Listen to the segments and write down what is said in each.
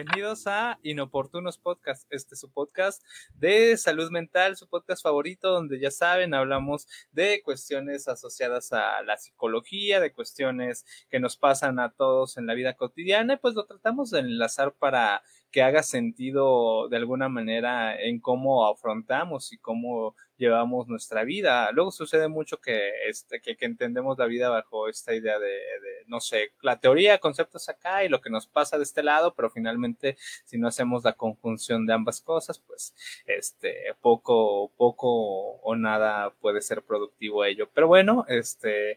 bienvenidos a Inoportunos Podcast. Este es su podcast de salud mental, su podcast favorito, donde ya saben, hablamos de cuestiones asociadas a la psicología, de cuestiones que nos pasan a todos en la vida cotidiana, y pues lo tratamos de enlazar para que haga sentido de alguna manera en cómo afrontamos y cómo llevamos nuestra vida. Luego sucede mucho que, este, que, entendemos la vida bajo esta idea de, no sé, la teoría, conceptos acá y lo que nos pasa de este lado, pero finalmente si no hacemos la conjunción de ambas cosas, pues este, poco, poco o nada puede ser productivo ello. Pero bueno, este,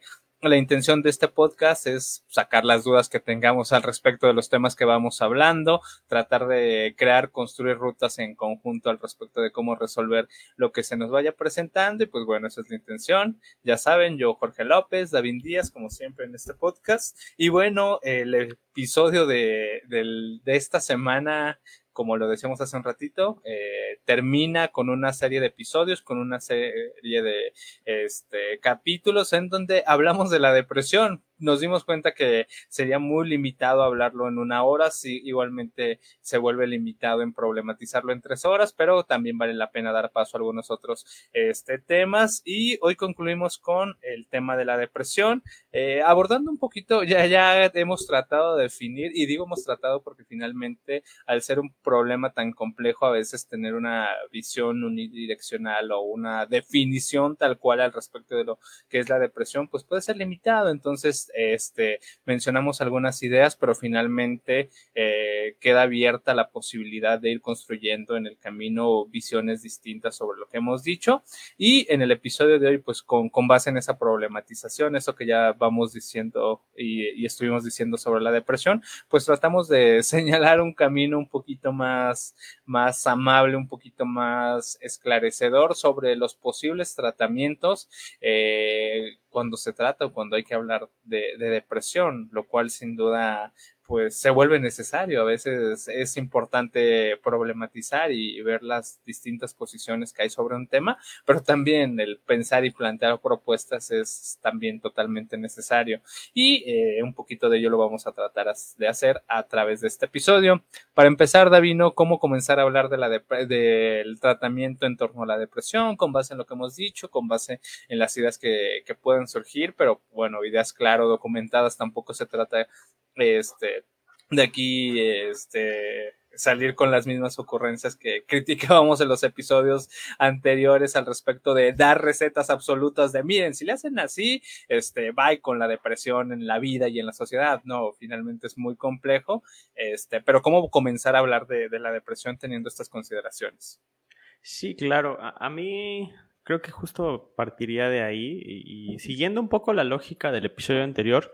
la intención de este podcast es sacar las dudas que tengamos al respecto de los temas que vamos hablando, tratar de crear, construir rutas en conjunto al respecto de cómo resolver lo que se nos vaya presentando y pues bueno, esa es la intención. Ya saben, yo Jorge López, David Díaz, como siempre en este podcast. Y bueno, el episodio de, de esta semana como lo decíamos hace un ratito, eh, termina con una serie de episodios, con una serie de este, capítulos en donde hablamos de la depresión nos dimos cuenta que sería muy limitado hablarlo en una hora, si igualmente se vuelve limitado en problematizarlo en tres horas, pero también vale la pena dar paso a algunos otros este, temas. Y hoy concluimos con el tema de la depresión, eh, abordando un poquito, ya, ya hemos tratado de definir, y digo hemos tratado porque finalmente al ser un problema tan complejo, a veces tener una visión unidireccional o una definición tal cual al respecto de lo que es la depresión, pues puede ser limitado. Entonces, este, mencionamos algunas ideas, pero finalmente eh, queda abierta la posibilidad de ir construyendo en el camino visiones distintas sobre lo que hemos dicho. Y en el episodio de hoy, pues con, con base en esa problematización, eso que ya vamos diciendo y, y estuvimos diciendo sobre la depresión, pues tratamos de señalar un camino un poquito más, más amable, un poquito más esclarecedor sobre los posibles tratamientos. Eh, cuando se trata o cuando hay que hablar de, de depresión, lo cual sin duda pues se vuelve necesario. A veces es importante problematizar y ver las distintas posiciones que hay sobre un tema, pero también el pensar y plantear propuestas es también totalmente necesario. Y eh, un poquito de ello lo vamos a tratar de hacer a través de este episodio. Para empezar, Davino, ¿cómo comenzar a hablar de la del tratamiento en torno a la depresión, con base en lo que hemos dicho, con base en las ideas que, que pueden surgir, pero bueno, ideas claro documentadas, tampoco se trata este, de aquí, este, salir con las mismas ocurrencias que criticábamos en los episodios anteriores al respecto de dar recetas absolutas de miren, si le hacen así, este, va con la depresión en la vida y en la sociedad. No, finalmente es muy complejo, este, pero cómo comenzar a hablar de, la depresión teniendo estas consideraciones. Sí, claro. A, mí creo que justo partiría de ahí y siguiendo un poco la lógica del episodio anterior,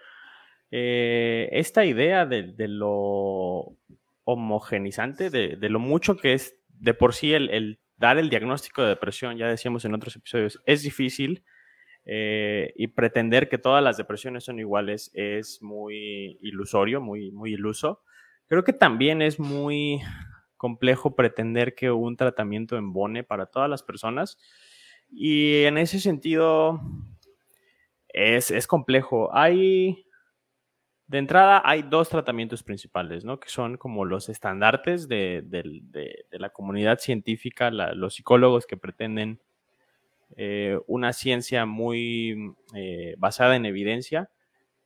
eh, esta idea de, lo homogenizante, de, lo mucho que es de por sí el, dar el diagnóstico de depresión, ya decíamos en otros episodios, es difícil eh, y pretender que todas las depresiones son iguales es muy ilusorio, muy, muy iluso. Creo que también es muy complejo pretender que un tratamiento embone para todas las personas y en ese sentido es, es complejo. Hay de entrada, hay dos tratamientos principales, ¿no? Que son como los estandartes de, la comunidad científica, los psicólogos que pretenden eh, una ciencia muy eh, basada en evidencia,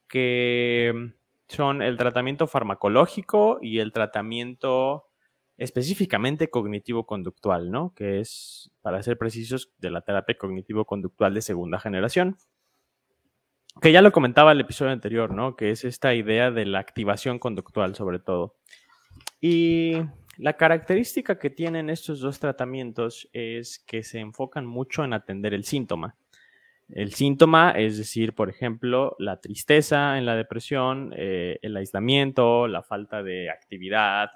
que son el tratamiento farmacológico y el tratamiento específicamente cognitivo-conductual, ¿no? Que es, para ser precisos, de la terapia cognitivo-conductual de segunda generación que ya lo comentaba el episodio anterior, ¿no? Que es esta idea de la activación conductual sobre todo. Y la característica que tienen estos dos tratamientos es que se enfocan mucho en atender el síntoma. El síntoma, es decir, por ejemplo, la tristeza en la depresión, eh, el aislamiento, la falta de actividad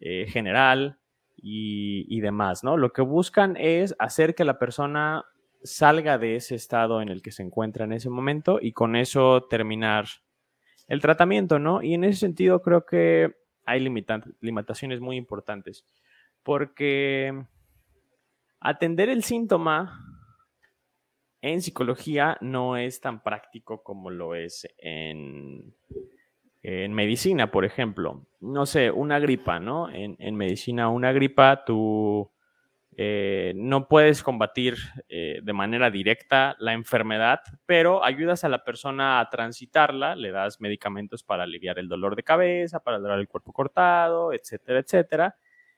eh, general y, y demás, ¿no? Lo que buscan es hacer que la persona salga de ese estado en el que se encuentra en ese momento y con eso terminar el tratamiento, ¿no? Y en ese sentido creo que hay limitaciones muy importantes, porque atender el síntoma en psicología no es tan práctico como lo es en, en medicina, por ejemplo, no sé, una gripa, ¿no? En, medicina, una gripa, tú eh, no puedes combatir eh, de manera directa la enfermedad, pero ayudas a la persona a transitarla, le das medicamentos para aliviar el dolor de cabeza, para dar el cuerpo cortado, etcétera, etcétera,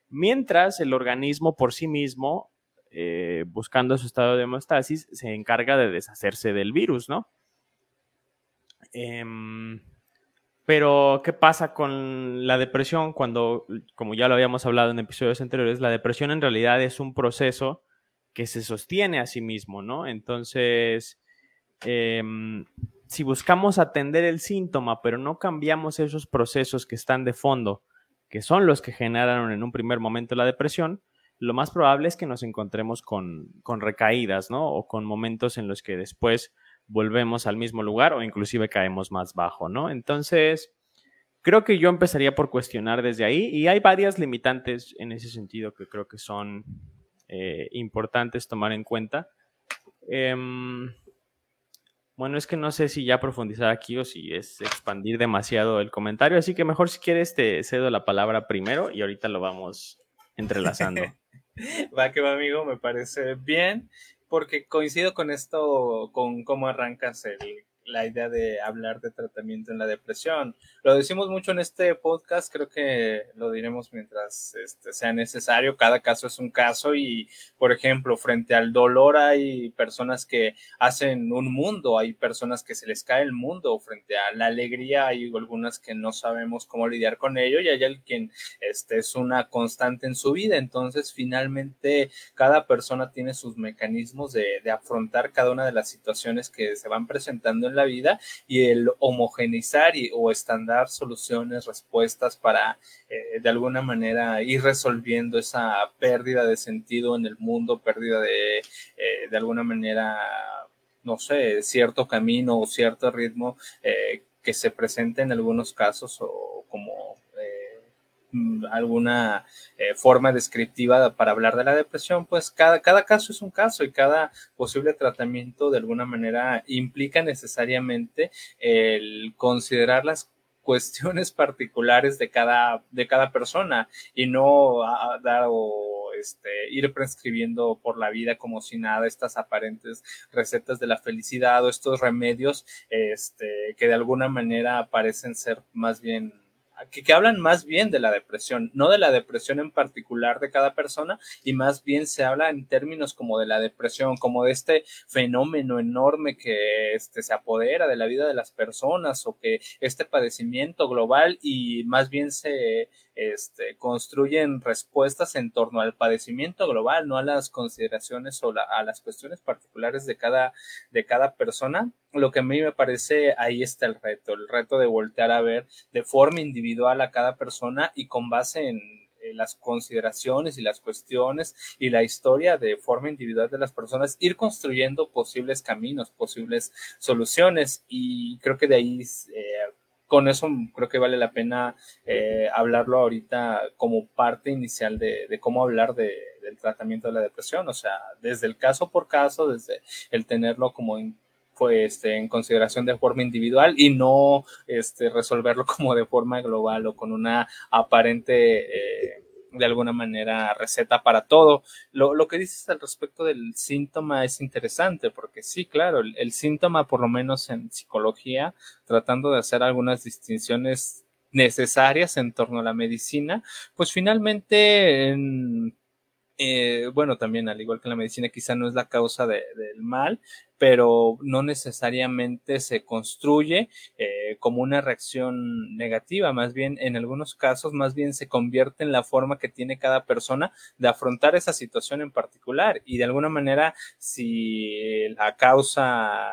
mientras el organismo por sí mismo, eh, buscando su estado de hemostasis, se encarga de deshacerse del virus, ¿no? Pero, ¿qué pasa con la depresión cuando, como ya lo habíamos hablado en episodios anteriores, la depresión en realidad es un proceso que se sostiene a sí mismo, ¿no? Entonces, em, si buscamos atender el síntoma, pero no cambiamos esos procesos que están de fondo, que son los que generaron en un primer momento la depresión, lo más probable es que nos encontremos con, con recaídas, ¿no? O con momentos en los que después volvemos al mismo lugar o inclusive caemos más bajo, ¿no? Entonces, creo que yo empezaría por cuestionar desde ahí y hay varias limitantes en ese sentido que creo que son eh, importantes tomar en cuenta. Em, bueno, es que no sé si ya profundizar aquí o si es expandir demasiado el comentario, así que mejor si quieres te cedo la palabra primero y ahorita lo vamos entrelazando. va que va, amigo, me parece bien porque coincido con esto, con cómo arrancas el, la idea de hablar de tratamiento en la depresión. Lo decimos mucho en este podcast, creo que lo diremos mientras este, sea necesario. Cada caso es un caso y, por ejemplo, frente al dolor hay personas que hacen un mundo, hay personas que se les cae el mundo, frente a la alegría hay algunas que no sabemos cómo lidiar con ello y hay alguien este, es una constante en su vida. Entonces, finalmente, cada persona tiene sus mecanismos de, de afrontar cada una de las situaciones que se van presentando la vida y el homogeneizar y, o estándar soluciones, respuestas para eh, de alguna manera ir resolviendo esa pérdida de sentido en el mundo, pérdida de, eh, de alguna manera, no sé, cierto camino o cierto ritmo eh, que se presenta en algunos casos o como alguna eh, forma descriptiva para hablar de la depresión, pues cada, cada caso es un caso y cada posible tratamiento de alguna manera implica necesariamente el considerar las cuestiones particulares de cada, de cada persona y no dar o este, ir prescribiendo por la vida como si nada estas aparentes recetas de la felicidad o estos remedios este, que de alguna manera parecen ser más bien que, hablan más bien de la depresión, no de la depresión en particular de cada persona, y más bien se habla en términos como de la depresión, como de este fenómeno enorme que este, se apodera de la vida de las personas o que este padecimiento global y más bien se este, construyen respuestas en torno al padecimiento global, no a las consideraciones o a las cuestiones particulares de cada, de cada persona. Lo que a mí me parece ahí está el reto, el reto de voltear a ver de forma individual a cada persona y con base en las consideraciones y las cuestiones y la historia de forma individual de las personas, ir construyendo posibles caminos, posibles soluciones. Y creo que de ahí eh, con eso creo que vale la pena eh, hablarlo ahorita como parte inicial de, cómo hablar del tratamiento de la depresión, o sea, desde el caso por caso, desde el tenerlo como en, pues, en consideración de forma individual y no este, resolverlo como de forma global o con una aparente... Eh, de alguna manera receta para todo. Lo, lo, que dices al respecto del síntoma es interesante porque sí, claro, el, síntoma, por lo menos en psicología, tratando de hacer algunas distinciones necesarias en torno a la medicina, pues finalmente en eh, bueno, también al igual que la medicina quizá no es la causa de, del mal, pero no necesariamente se construye eh, como una reacción negativa, más bien en algunos casos, más bien se convierte en la forma que tiene cada persona de afrontar esa situación en particular. Y de alguna manera si la causa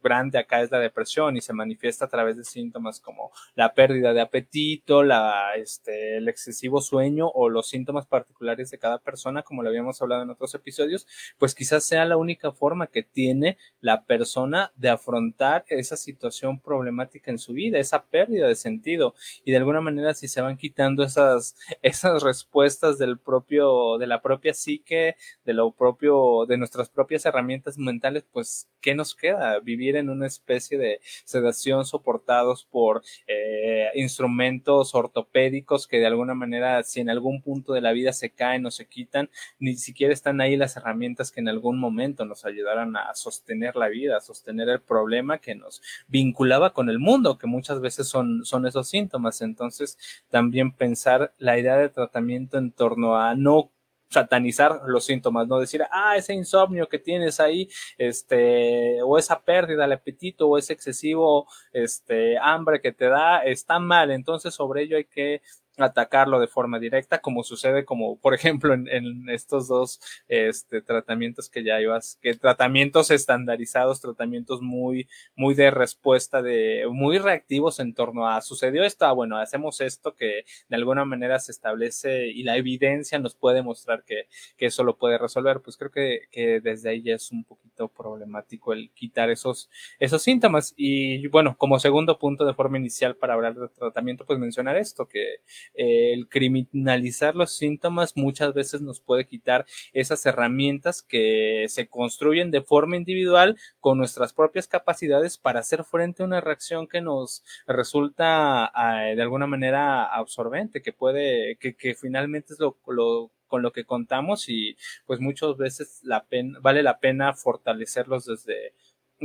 grande acá es la depresión y se manifiesta a través de síntomas como la pérdida de apetito, la, este, el excesivo sueño o los síntomas particulares de cada persona, como lo habíamos hablado en otros episodios, pues quizás sea la única forma que tiene la persona de afrontar esa situación problemática en su vida, esa pérdida de sentido y de alguna manera si se van quitando esas esas respuestas del propio de la propia psique, de lo propio de nuestras propias herramientas mentales, pues ¿qué nos queda? Vivir en una especie de sedación soportados por eh, instrumentos ortopédicos que de alguna manera si en algún punto de la vida se caen o se quitan, ni siquiera están ahí las herramientas que en algún momento nos ayudaran a sostener la vida, sostener el problema que nos vinculaba con el mundo, que muchas veces son, son esos síntomas. Entonces, también pensar la idea de tratamiento en torno a no satanizar los síntomas, no decir, ah, ese insomnio que tienes ahí, este, o esa pérdida del apetito, o ese excesivo, este, hambre que te da, está mal, entonces sobre ello hay que atacarlo de forma directa, como sucede como, por ejemplo, en, en estos dos este, tratamientos que ya ibas, que tratamientos estandarizados, tratamientos muy, muy de respuesta, de, muy reactivos en torno a, sucedió esto, ah, bueno, hacemos esto que de alguna manera se establece y la evidencia nos puede mostrar que, que eso lo puede resolver, pues creo que, que desde ahí ya es un poquito problemático el quitar esos, esos síntomas. Y bueno, como segundo punto de forma inicial para hablar de tratamiento, pues mencionar esto, que el criminalizar los síntomas muchas veces nos puede quitar esas herramientas que se construyen de forma individual con nuestras propias capacidades para hacer frente a una reacción que nos resulta de alguna manera absorbente, que puede, que, que finalmente es lo, lo con lo que contamos y pues muchas veces la pena, vale la pena fortalecerlos desde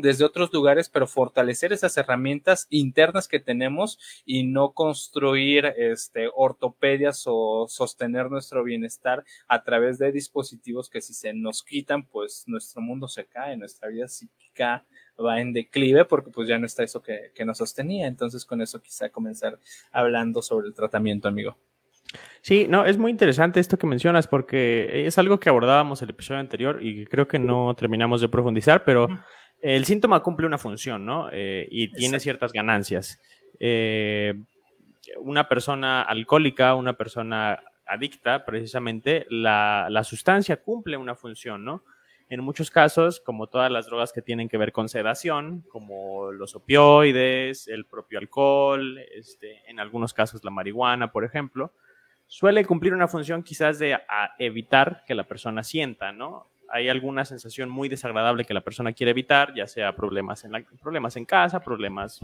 desde otros lugares, pero fortalecer esas herramientas internas que tenemos y no construir este, ortopedias o sostener nuestro bienestar a través de dispositivos que si se nos quitan, pues nuestro mundo se cae, nuestra vida psíquica va en declive porque pues ya no está eso que, que nos sostenía. Entonces con eso quizá comenzar hablando sobre el tratamiento, amigo. Sí, no, es muy interesante esto que mencionas porque es algo que abordábamos el episodio anterior y creo que no terminamos de profundizar, pero el síntoma cumple una función, ¿no? Eh, y tiene ciertas ganancias. Eh, una persona alcohólica, una persona adicta, precisamente, la, la, sustancia cumple una función, ¿no? En muchos casos, como todas las drogas que tienen que ver con sedación, como los opioides, el propio alcohol, este, en algunos casos la marihuana, por ejemplo, suele cumplir una función quizás de evitar que la persona sienta, ¿no? Hay alguna sensación muy desagradable que la persona quiere evitar, ya sea problemas en, problemas en casa, problemas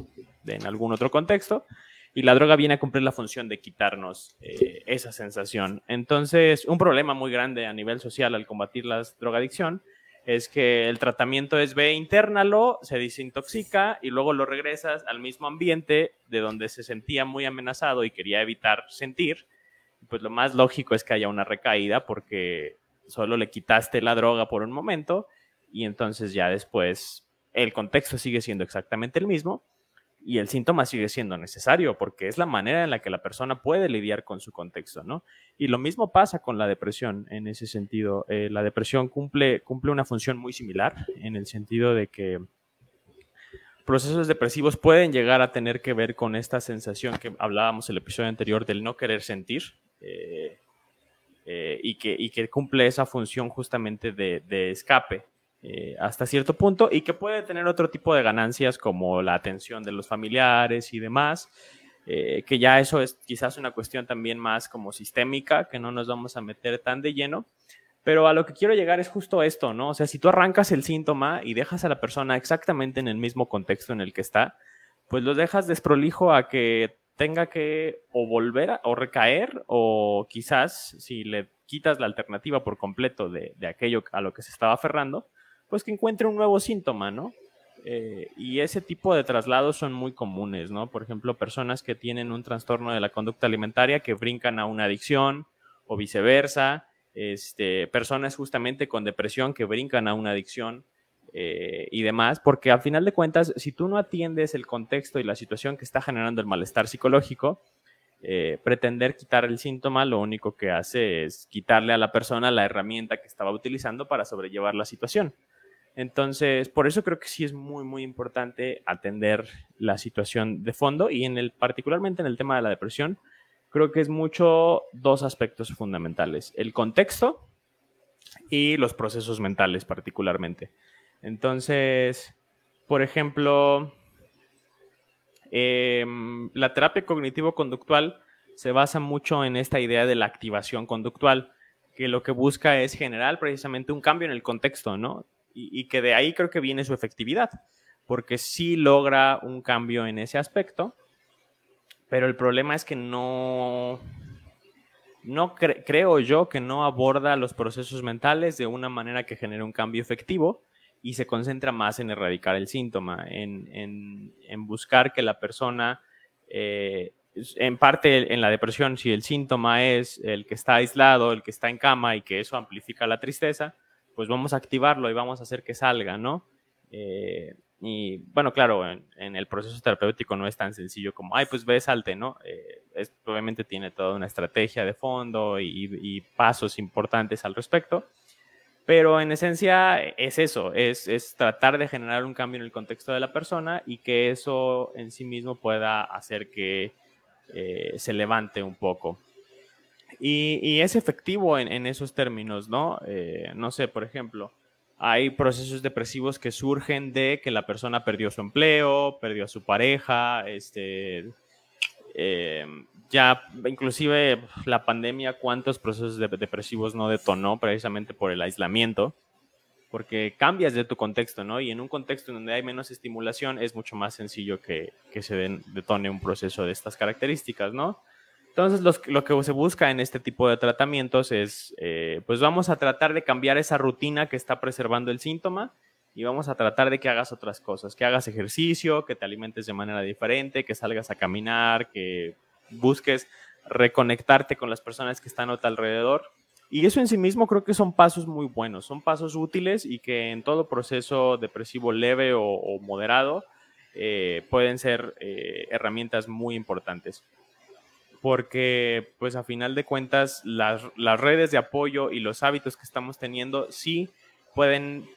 en algún otro contexto, y la droga viene a cumplir la función de quitarnos eh, esa sensación. Entonces, un problema muy grande a nivel social al combatir la drogadicción es que el tratamiento es ve, internalo, se desintoxica y luego lo regresas al mismo ambiente de donde se sentía muy amenazado y quería evitar sentir. Pues lo más lógico es que haya una recaída porque solo le quitaste la droga por un momento y entonces ya después el contexto sigue siendo exactamente el mismo y el síntoma sigue siendo necesario porque es la manera en la que la persona puede lidiar con su contexto, ¿no? Y lo mismo pasa con la depresión en ese sentido. Eh, la depresión cumple, cumple una función muy similar en el sentido de que procesos depresivos pueden llegar a tener que ver con esta sensación que hablábamos el episodio anterior del no querer sentir. Eh, eh, y, que, y que cumple esa función justamente de, de escape eh, hasta cierto punto y que puede tener otro tipo de ganancias como la atención de los familiares y demás, eh, que ya eso es quizás una cuestión también más como sistémica, que no nos vamos a meter tan de lleno. Pero a lo que quiero llegar es justo esto, ¿no? O sea, si tú arrancas el síntoma y dejas a la persona exactamente en el mismo contexto en el que está, pues lo dejas desprolijo a que tenga que o volver o recaer o quizás si le quitas la alternativa por completo de, de, aquello a lo que se estaba aferrando, pues que encuentre un nuevo síntoma, ¿no? Eh, y ese tipo de traslados son muy comunes, ¿no? Por ejemplo, personas que tienen un trastorno de la conducta alimentaria que brincan a una adicción o viceversa, este, personas justamente con depresión que brincan a una adicción eh, y demás, porque al final de cuentas, si tú no atiendes el contexto y la situación que está generando el malestar psicológico, eh, pretender quitar el síntoma lo único que hace es quitarle a la persona la herramienta que estaba utilizando para sobrellevar la situación. Entonces, por eso creo que sí es muy, muy importante atender la situación de fondo y en el, particularmente en el tema de la depresión, creo que es mucho dos aspectos fundamentales, el contexto y los procesos mentales particularmente. Entonces, por ejemplo, em, la terapia cognitivo-conductual se basa mucho en esta idea de la activación conductual, que lo que busca es generar precisamente un cambio en el contexto, ¿no? Y, que de ahí creo que viene su efectividad, porque sí logra un cambio en ese aspecto, pero el problema es que no, no creo yo que no aborda los procesos mentales de una manera que genere un cambio efectivo y se concentra más en erradicar el síntoma, en, buscar que la persona eh, en parte en la depresión, si el síntoma es el que está aislado, el que está en cama y que eso amplifica la tristeza, pues vamos a activarlo y vamos a hacer que salga, ¿no? Eh, y bueno, claro, en, el proceso terapéutico no es tan sencillo como, ay, pues ve, salte, ¿no? Eh, obviamente tiene toda una estrategia de fondo y, pasos importantes al respecto, pero en esencia es eso, es, es, tratar de generar un cambio en el contexto de la persona y que eso en sí mismo pueda hacer que eh, se levante un poco. Y, es efectivo en, esos términos, ¿no? Eh, no sé, por ejemplo, hay procesos depresivos que surgen de que la persona perdió su empleo, perdió a su pareja, este, eh, ya inclusive la pandemia, cuántos procesos depresivos no detonó precisamente por el aislamiento porque cambias de tu contexto, ¿no? Y en un contexto donde hay menos estimulación es mucho más sencillo que, se detone un proceso de estas características, ¿no? Entonces, lo que se busca en este tipo de tratamientos es, eh, pues vamos a tratar de cambiar esa rutina que está preservando el síntoma y vamos a tratar de que hagas otras cosas, que hagas ejercicio, que te alimentes de manera diferente, que salgas a caminar, que busques reconectarte con las personas que están a tu alrededor y eso en sí mismo creo que son pasos muy buenos, son pasos útiles y que en todo proceso depresivo leve o, moderado eh, pueden ser eh, herramientas muy importantes. Porque pues a final de cuentas las, las redes de apoyo y los hábitos que estamos teniendo sí pueden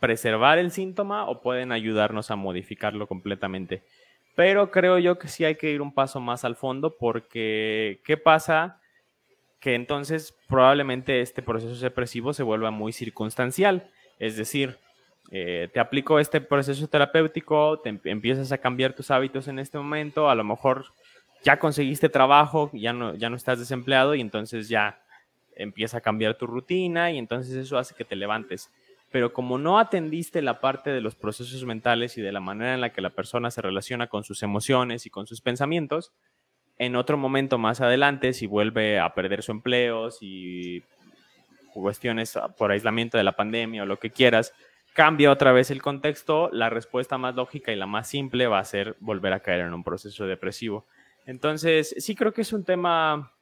preservar el síntoma o pueden ayudarnos a modificarlo completamente. Pero creo yo que sí hay que ir un paso más al fondo porque ¿qué pasa? que entonces probablemente este proceso depresivo se vuelva muy circunstancial. Es decir, eh, te aplico este proceso terapéutico, te empiezas a cambiar tus hábitos en este momento, a lo mejor ya conseguiste trabajo, ya no, ya no estás desempleado y entonces ya empieza a cambiar tu rutina y entonces eso hace que te levantes. Pero como no atendiste la parte de los procesos mentales y de la manera en la que la persona se relaciona con sus emociones y con sus pensamientos, en otro momento más adelante, si vuelve a perder su empleo, si cuestiones por aislamiento de la pandemia o lo que quieras, cambia otra vez el contexto, la respuesta más lógica y la más simple va a ser volver a caer en un proceso depresivo. Entonces, sí creo que es un tema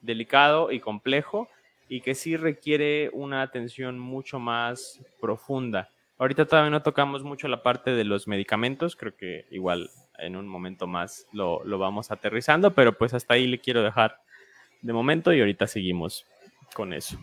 delicado y complejo y que sí requiere una atención mucho más profunda. Ahorita todavía no tocamos mucho la parte de los medicamentos, creo que igual en un momento más lo, lo vamos aterrizando, pero pues hasta ahí le quiero dejar de momento y ahorita seguimos con eso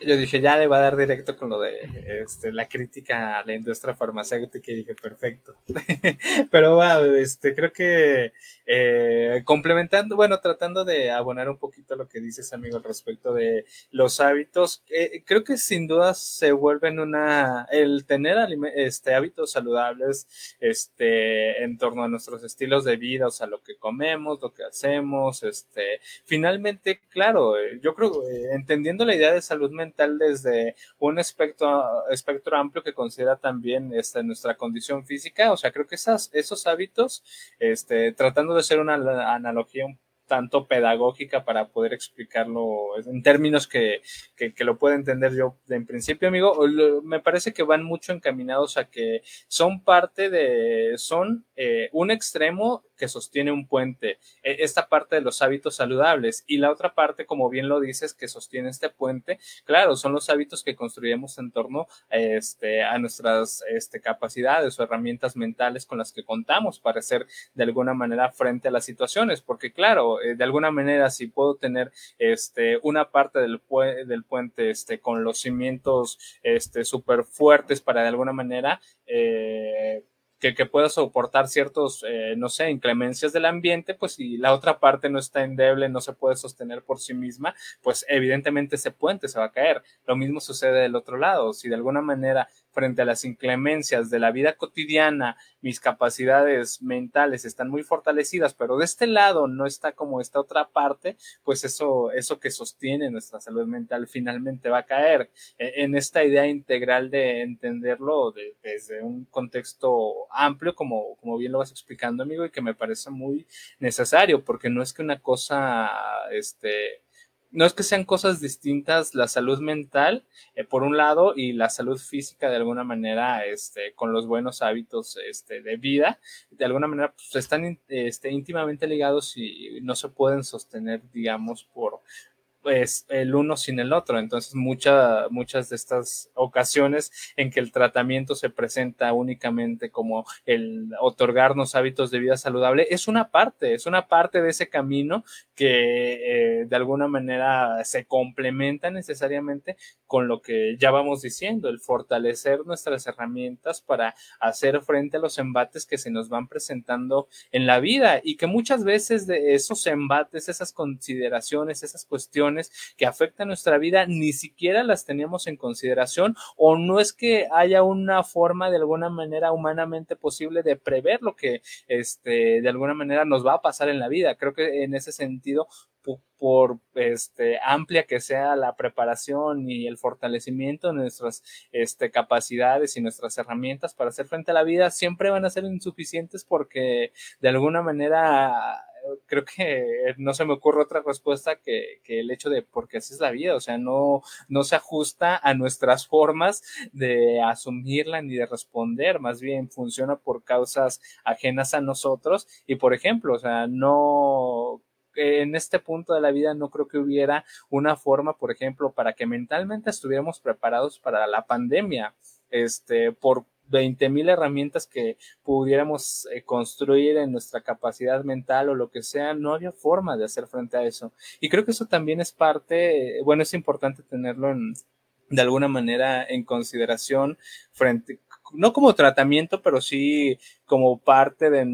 yo dije, ya le va a dar directo con lo de este, la crítica a la industria farmacéutica y dije, perfecto. Pero bueno, este, creo que eh, complementando, bueno, tratando de abonar un poquito lo que dices, amigo, respecto de los hábitos, eh, creo que sin duda se vuelven una, el tener este, hábitos saludables este, en torno a nuestros estilos de vida, o sea, lo que comemos, lo que hacemos, este, finalmente, claro, eh, yo creo, entendiendo la idea de salud mental, desde un espectro, espectro amplio que considera también este, nuestra condición física. O sea, creo que esas, esos hábitos, este, tratando de hacer una analogía un tanto pedagógica para poder explicarlo en términos que, que, que, lo pueda entender yo en principio, amigo. Me parece que van mucho encaminados a que son parte de, son eh, un extremo que sostiene un puente, e, esta parte de los hábitos saludables y la otra parte, como bien lo dices, que sostiene este puente, claro, son los hábitos que construyemos en torno este, a nuestras este, capacidades o herramientas mentales con las que contamos para ser de alguna manera frente a las situaciones, porque claro, eh, de alguna manera si puedo tener este, una parte del, del puente este, con los cimientos este, súper fuertes para de alguna manera eh, que, pueda soportar ciertos, eh, no sé, inclemencias del ambiente, pues si la otra parte no está endeble, no se puede sostener por sí misma, pues evidentemente ese puente se va a caer. Lo mismo sucede del otro lado. Si de alguna manera frente a las inclemencias de la vida cotidiana, mis capacidades mentales están muy fortalecidas, pero de este lado no está como esta otra parte, pues eso, eso que sostiene nuestra salud mental finalmente va a caer. E, en esta idea integral de entenderlo desde un contexto amplio, como, como bien lo vas explicando, amigo, y que me parece muy necesario, porque no es que una cosa, este, no es que sean cosas distintas la salud mental, eh, por un lado, y la salud física de alguna manera, este, con los buenos hábitos este, de vida, de alguna manera pues, están este, íntimamente ligados y no se pueden sostener, digamos, por, pues el uno sin el otro. Entonces, muchas muchas de estas ocasiones en que el tratamiento se presenta únicamente como el otorgarnos hábitos de vida saludable, es una parte, es una parte de ese camino que eh, de alguna manera se complementa necesariamente con lo que ya vamos diciendo, el fortalecer nuestras herramientas para hacer frente a los embates que se nos van presentando en la vida y que muchas veces de esos embates, esas consideraciones, esas cuestiones, que afectan nuestra vida ni siquiera las teníamos en consideración o no es que haya una forma de alguna manera humanamente posible de prever lo que este, de alguna manera nos va a pasar en la vida. Creo que en ese sentido por este, amplia que sea la preparación y el fortalecimiento de nuestras este, capacidades y nuestras herramientas para hacer frente a la vida, siempre van a ser insuficientes porque de alguna manera creo que no se me ocurre otra respuesta que, el hecho de porque así es la vida, o sea, no, no se ajusta a nuestras formas de asumirla ni de responder, más bien funciona por causas ajenas a nosotros. Y por ejemplo, o sea, no en este punto de la vida no creo que hubiera una forma, por ejemplo, para que mentalmente estuviéramos preparados para la pandemia, este, por 20 mil herramientas que pudiéramos eh, construir en nuestra capacidad mental o lo que sea, no había forma de hacer frente a eso. Y creo que eso también es parte, bueno, es importante tenerlo en, de alguna manera en consideración frente, no como tratamiento, pero sí como parte de,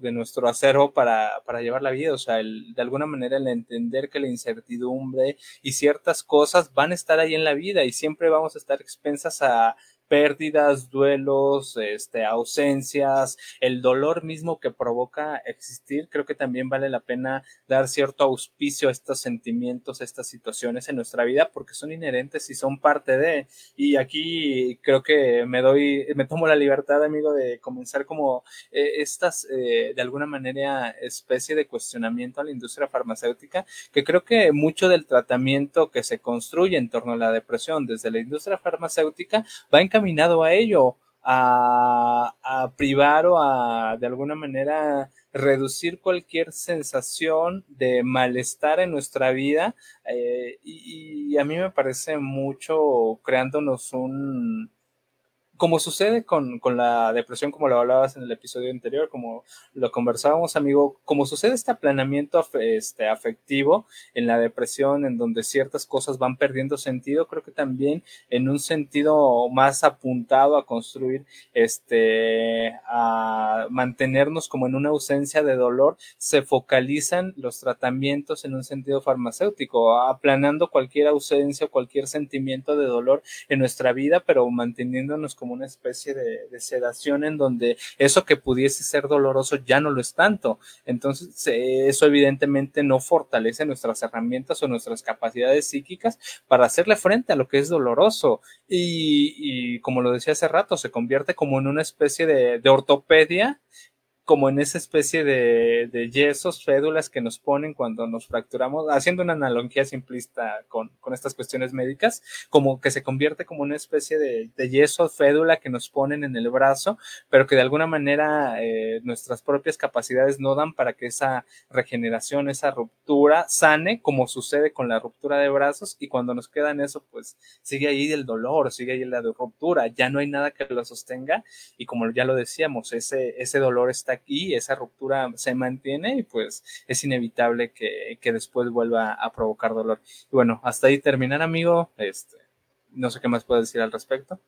de nuestro acervo para, para, llevar la vida. O sea, el, de alguna manera el entender que la incertidumbre y ciertas cosas van a estar ahí en la vida y siempre vamos a estar expensas a, pérdidas, duelos, este, ausencias, el dolor mismo que provoca existir, creo que también vale la pena dar cierto auspicio a estos sentimientos, a estas situaciones en nuestra vida, porque son inherentes y son parte de. Y aquí creo que me doy, me tomo la libertad, amigo, de comenzar como eh, estas, eh, de alguna manera, especie de cuestionamiento a la industria farmacéutica, que creo que mucho del tratamiento que se construye en torno a la depresión desde la industria farmacéutica va en a ello, a, a privar o a de alguna manera reducir cualquier sensación de malestar en nuestra vida eh, y, y, a mí me parece mucho creándonos un, como sucede con, con, la depresión, como lo hablabas en el episodio anterior, como lo conversábamos, amigo, como sucede este aplanamiento este, afectivo en la depresión, en donde ciertas cosas van perdiendo sentido, creo que también en un sentido más apuntado a construir, este, a mantenernos como en una ausencia de dolor, se focalizan los tratamientos en un sentido farmacéutico, aplanando cualquier ausencia o cualquier sentimiento de dolor en nuestra vida, pero manteniéndonos como una especie de, sedación en donde eso que pudiese ser doloroso ya no lo es tanto. Entonces, eso evidentemente no fortalece nuestras herramientas o nuestras capacidades psíquicas para hacerle frente a lo que es doloroso. Y, como lo decía hace rato, se convierte como en una especie de, de ortopedia como en esa especie de, de, yesos, fédulas que nos ponen cuando nos fracturamos, haciendo una analogía simplista con, con estas cuestiones médicas, como que se convierte como una especie de, de, yeso, fédula que nos ponen en el brazo, pero que de alguna manera eh, nuestras propias capacidades no dan para que esa regeneración, esa ruptura sane, como sucede con la ruptura de brazos, y cuando nos queda en eso, pues sigue ahí el dolor, sigue ahí la ruptura, ya no hay nada que lo sostenga, y como ya lo decíamos, ese, ese dolor está aquí, esa ruptura se mantiene y pues es inevitable que, que después vuelva a provocar dolor. Y bueno, hasta ahí terminar, amigo. Este, no sé qué más puedo decir al respecto.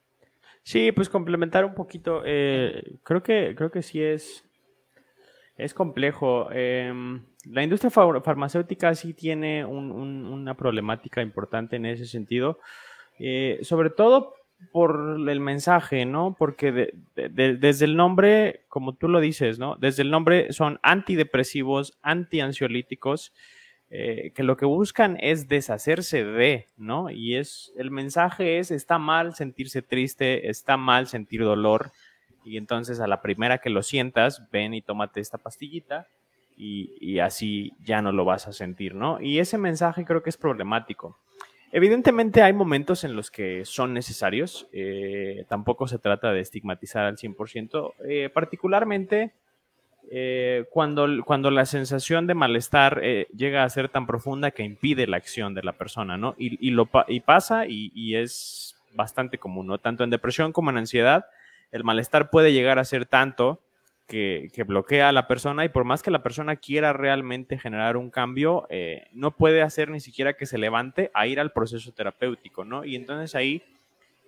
Sí, pues complementar un poquito. Eh, creo que creo que sí es es complejo. Em, la industria farmacéutica sí tiene una problemática importante en ese sentido, eh, sobre todo por el mensaje, ¿no? Porque desde el nombre, como tú lo dices, ¿no? Desde el nombre son antidepresivos, antiansiolíticos, eh, que lo que buscan es deshacerse de, ¿no? Y es, el mensaje es, está mal sentirse triste, está mal sentir dolor, y entonces a la primera que lo sientas, ven y tómate esta pastillita, y, y así ya no lo vas a sentir, ¿no? Y ese mensaje creo que es problemático. Evidentemente hay momentos en los que son necesarios, eh, tampoco se trata de estigmatizar al 100%, eh, particularmente eh, cuando, cuando la sensación de malestar llega a ser tan profunda que impide la acción de la persona, ¿no? Y, lo, y pasa y, y, es bastante común, ¿no? Tanto en depresión como en ansiedad, el malestar puede llegar a ser tanto que, bloquea a la persona y por más que la persona quiera realmente generar un cambio, eh, no puede hacer ni siquiera que se levante a ir al proceso terapéutico, ¿no? Y entonces ahí,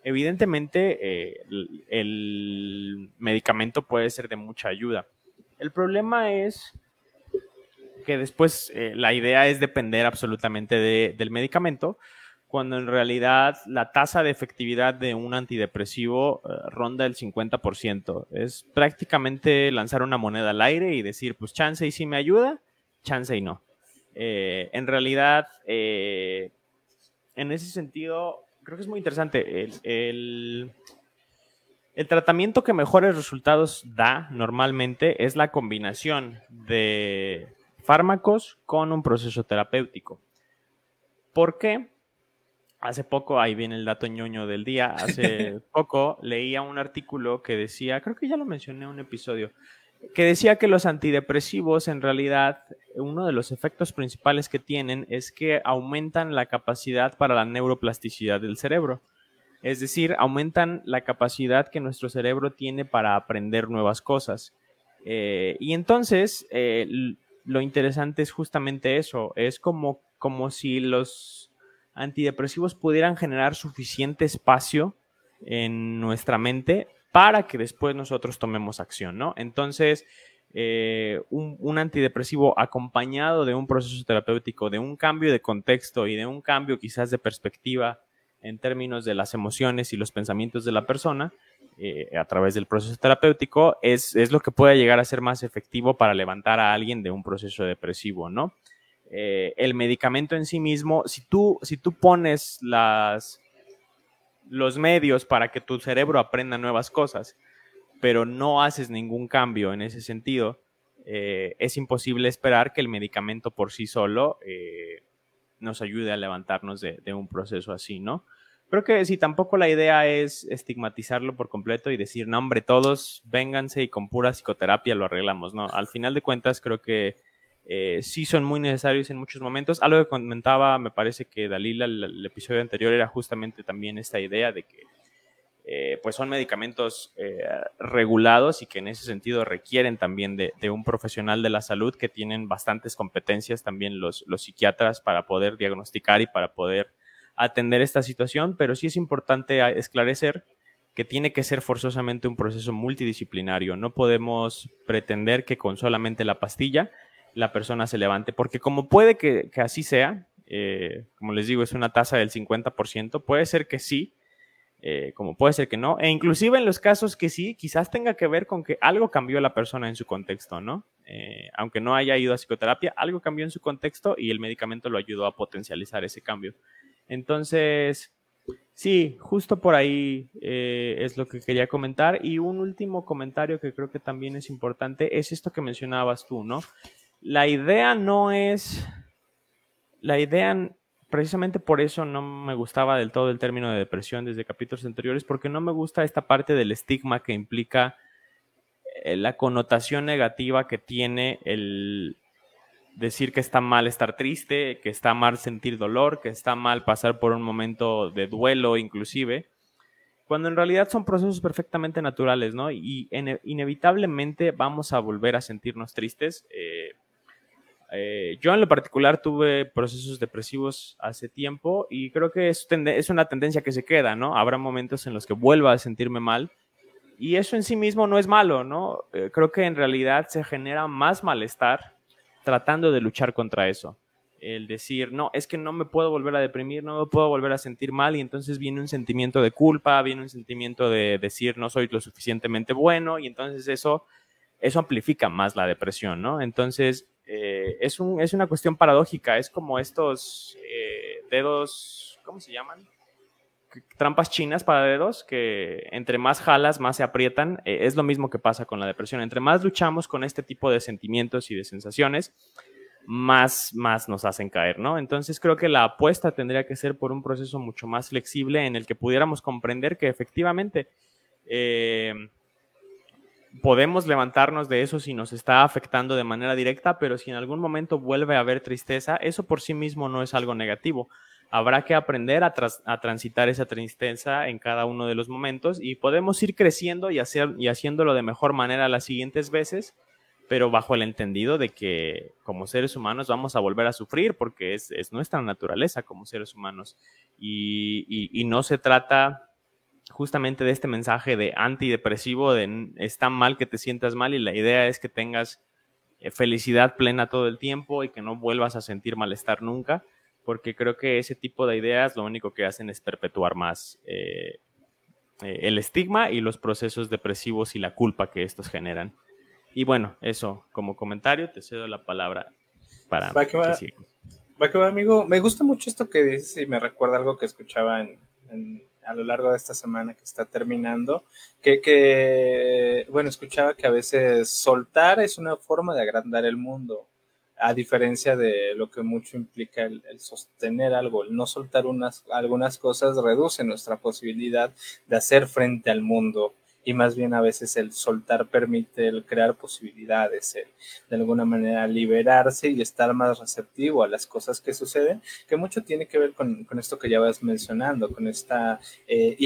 evidentemente, eh, el, medicamento puede ser de mucha ayuda. El problema es que después eh, la idea es depender absolutamente del medicamento, cuando en realidad la tasa de efectividad de un antidepresivo eh, ronda el 50%. Es prácticamente lanzar una moneda al aire y decir, pues chance y sí me ayuda, chance y no. Eh, en realidad, eh, en ese sentido, creo que es muy interesante. El, el tratamiento que mejores resultados da normalmente es la combinación de fármacos con un proceso terapéutico. ¿Por qué? Hace poco, ahí viene el dato ñoño del día, hace poco leía un artículo que decía, creo que ya lo mencioné en un episodio, que decía que los antidepresivos en realidad uno de los efectos principales que tienen es que aumentan la capacidad para la neuroplasticidad del cerebro. Es decir, aumentan la capacidad que nuestro cerebro tiene para aprender nuevas cosas. Eh, y entonces, eh, lo interesante es justamente eso, es como, como si los antidepresivos pudieran generar suficiente espacio en nuestra mente para que después nosotros tomemos acción, ¿no? Entonces, eh, un, antidepresivo acompañado de un proceso terapéutico, de un cambio de contexto y de un cambio quizás de perspectiva en términos de las emociones y los pensamientos de la persona, eh, a través del proceso terapéutico, es, es, lo que puede llegar a ser más efectivo para levantar a alguien de un proceso depresivo, ¿no? Eh, el medicamento en sí mismo, si tú, si tú pones las, los medios para que tu cerebro aprenda nuevas cosas, pero no haces ningún cambio en ese sentido, eh, es imposible esperar que el medicamento por sí solo eh, nos ayude a levantarnos de, de, un proceso así, ¿no? Creo que si tampoco la idea es estigmatizarlo por completo y decir, no, hombre, todos vénganse y con pura psicoterapia lo arreglamos, ¿no? Al final de cuentas, creo que eh, sí son muy necesarios en muchos momentos. Algo que comentaba, me parece que Dalila, el, episodio anterior, era justamente también esta idea de que eh, pues son medicamentos eh, regulados y que en ese sentido requieren también de, un profesional de la salud que tienen bastantes competencias también los, los psiquiatras para poder diagnosticar y para poder atender esta situación, pero sí es importante esclarecer que tiene que ser forzosamente un proceso multidisciplinario. No podemos pretender que con solamente la pastilla la persona se levante, porque como puede que, así sea, eh, como les digo, es una tasa del 50%, puede ser que sí, eh, como puede ser que no, e inclusive en los casos que sí, quizás tenga que ver con que algo cambió la persona en su contexto, ¿no? Eh, aunque no haya ido a psicoterapia, algo cambió en su contexto y el medicamento lo ayudó a potencializar ese cambio. Entonces, sí, justo por ahí es lo que quería comentar. Y un último comentario que creo que también es importante es esto que mencionabas tú, ¿no? La idea no es, la idea, precisamente por eso no me gustaba del todo el término de depresión desde capítulos anteriores, porque no me gusta esta parte del estigma que implica eh, la connotación negativa que tiene el decir que está mal estar triste, que está mal sentir dolor, que está mal pasar por un momento de duelo inclusive, cuando en realidad son procesos perfectamente naturales, ¿no? Y inevitablemente vamos a volver a sentirnos tristes. Eh, eh, yo en lo particular tuve procesos depresivos hace tiempo y creo que es, es, una tendencia que se queda, ¿no? Habrá momentos en los que vuelva a sentirme mal y eso en sí mismo no es malo, ¿no? Eh, creo que en realidad se genera más malestar tratando de luchar contra eso. el decir, no, es que no me puedo volver a deprimir, no me puedo volver a sentir mal y entonces viene un sentimiento de culpa, viene un sentimiento de decir no soy lo suficientemente bueno y entonces eso, eso amplifica más la depresión, ¿no? Entonces eh, es, un, es una cuestión paradójica, es como estos eh, dedos, ¿cómo se llaman? Trampas chinas para dedos que entre más jalas, más se aprietan. Eh, es lo mismo que pasa con la depresión. Entre más luchamos con este tipo de sentimientos y de sensaciones, más, más nos hacen caer, ¿no? Entonces creo que la apuesta tendría que ser por un proceso mucho más flexible en el que pudiéramos comprender que efectivamente eh, podemos levantarnos de eso si nos está afectando de manera directa, pero si en algún momento vuelve a haber tristeza, eso por sí mismo no es algo negativo. Habrá que aprender a, transitar esa tristeza en cada uno de los momentos y podemos ir creciendo y, hacer, y haciéndolo de mejor manera las siguientes veces pero bajo el entendido de que como seres humanos vamos a volver a sufrir porque es, nuestra naturaleza como seres humanos. Y, no se trata justamente de este mensaje de antidepresivo, de está mal que te sientas mal y la idea es que tengas eh, felicidad plena todo el tiempo y que no vuelvas a sentir malestar nunca, porque creo que ese tipo de ideas lo único que hacen es perpetuar más eh, eh, el estigma y los procesos depresivos y la culpa que estos generan. Y bueno, eso como comentario, te cedo la palabra para va que va, va, que va, amigo. Me gusta mucho esto que dices y me recuerda algo que escuchaba en, a lo largo de esta semana que está terminando, que, que, bueno, escuchaba que a veces soltar es una forma de agrandar el mundo, a diferencia de lo que mucho implica el, sostener algo, el no soltar unas, algunas cosas reduce nuestra posibilidad de hacer frente al mundo y más bien a veces el soltar permite el crear posibilidades, el, de alguna manera liberarse y estar más receptivo a las cosas que suceden, que mucho tiene que ver con, con esto que ya vas mencionando, con esta eh,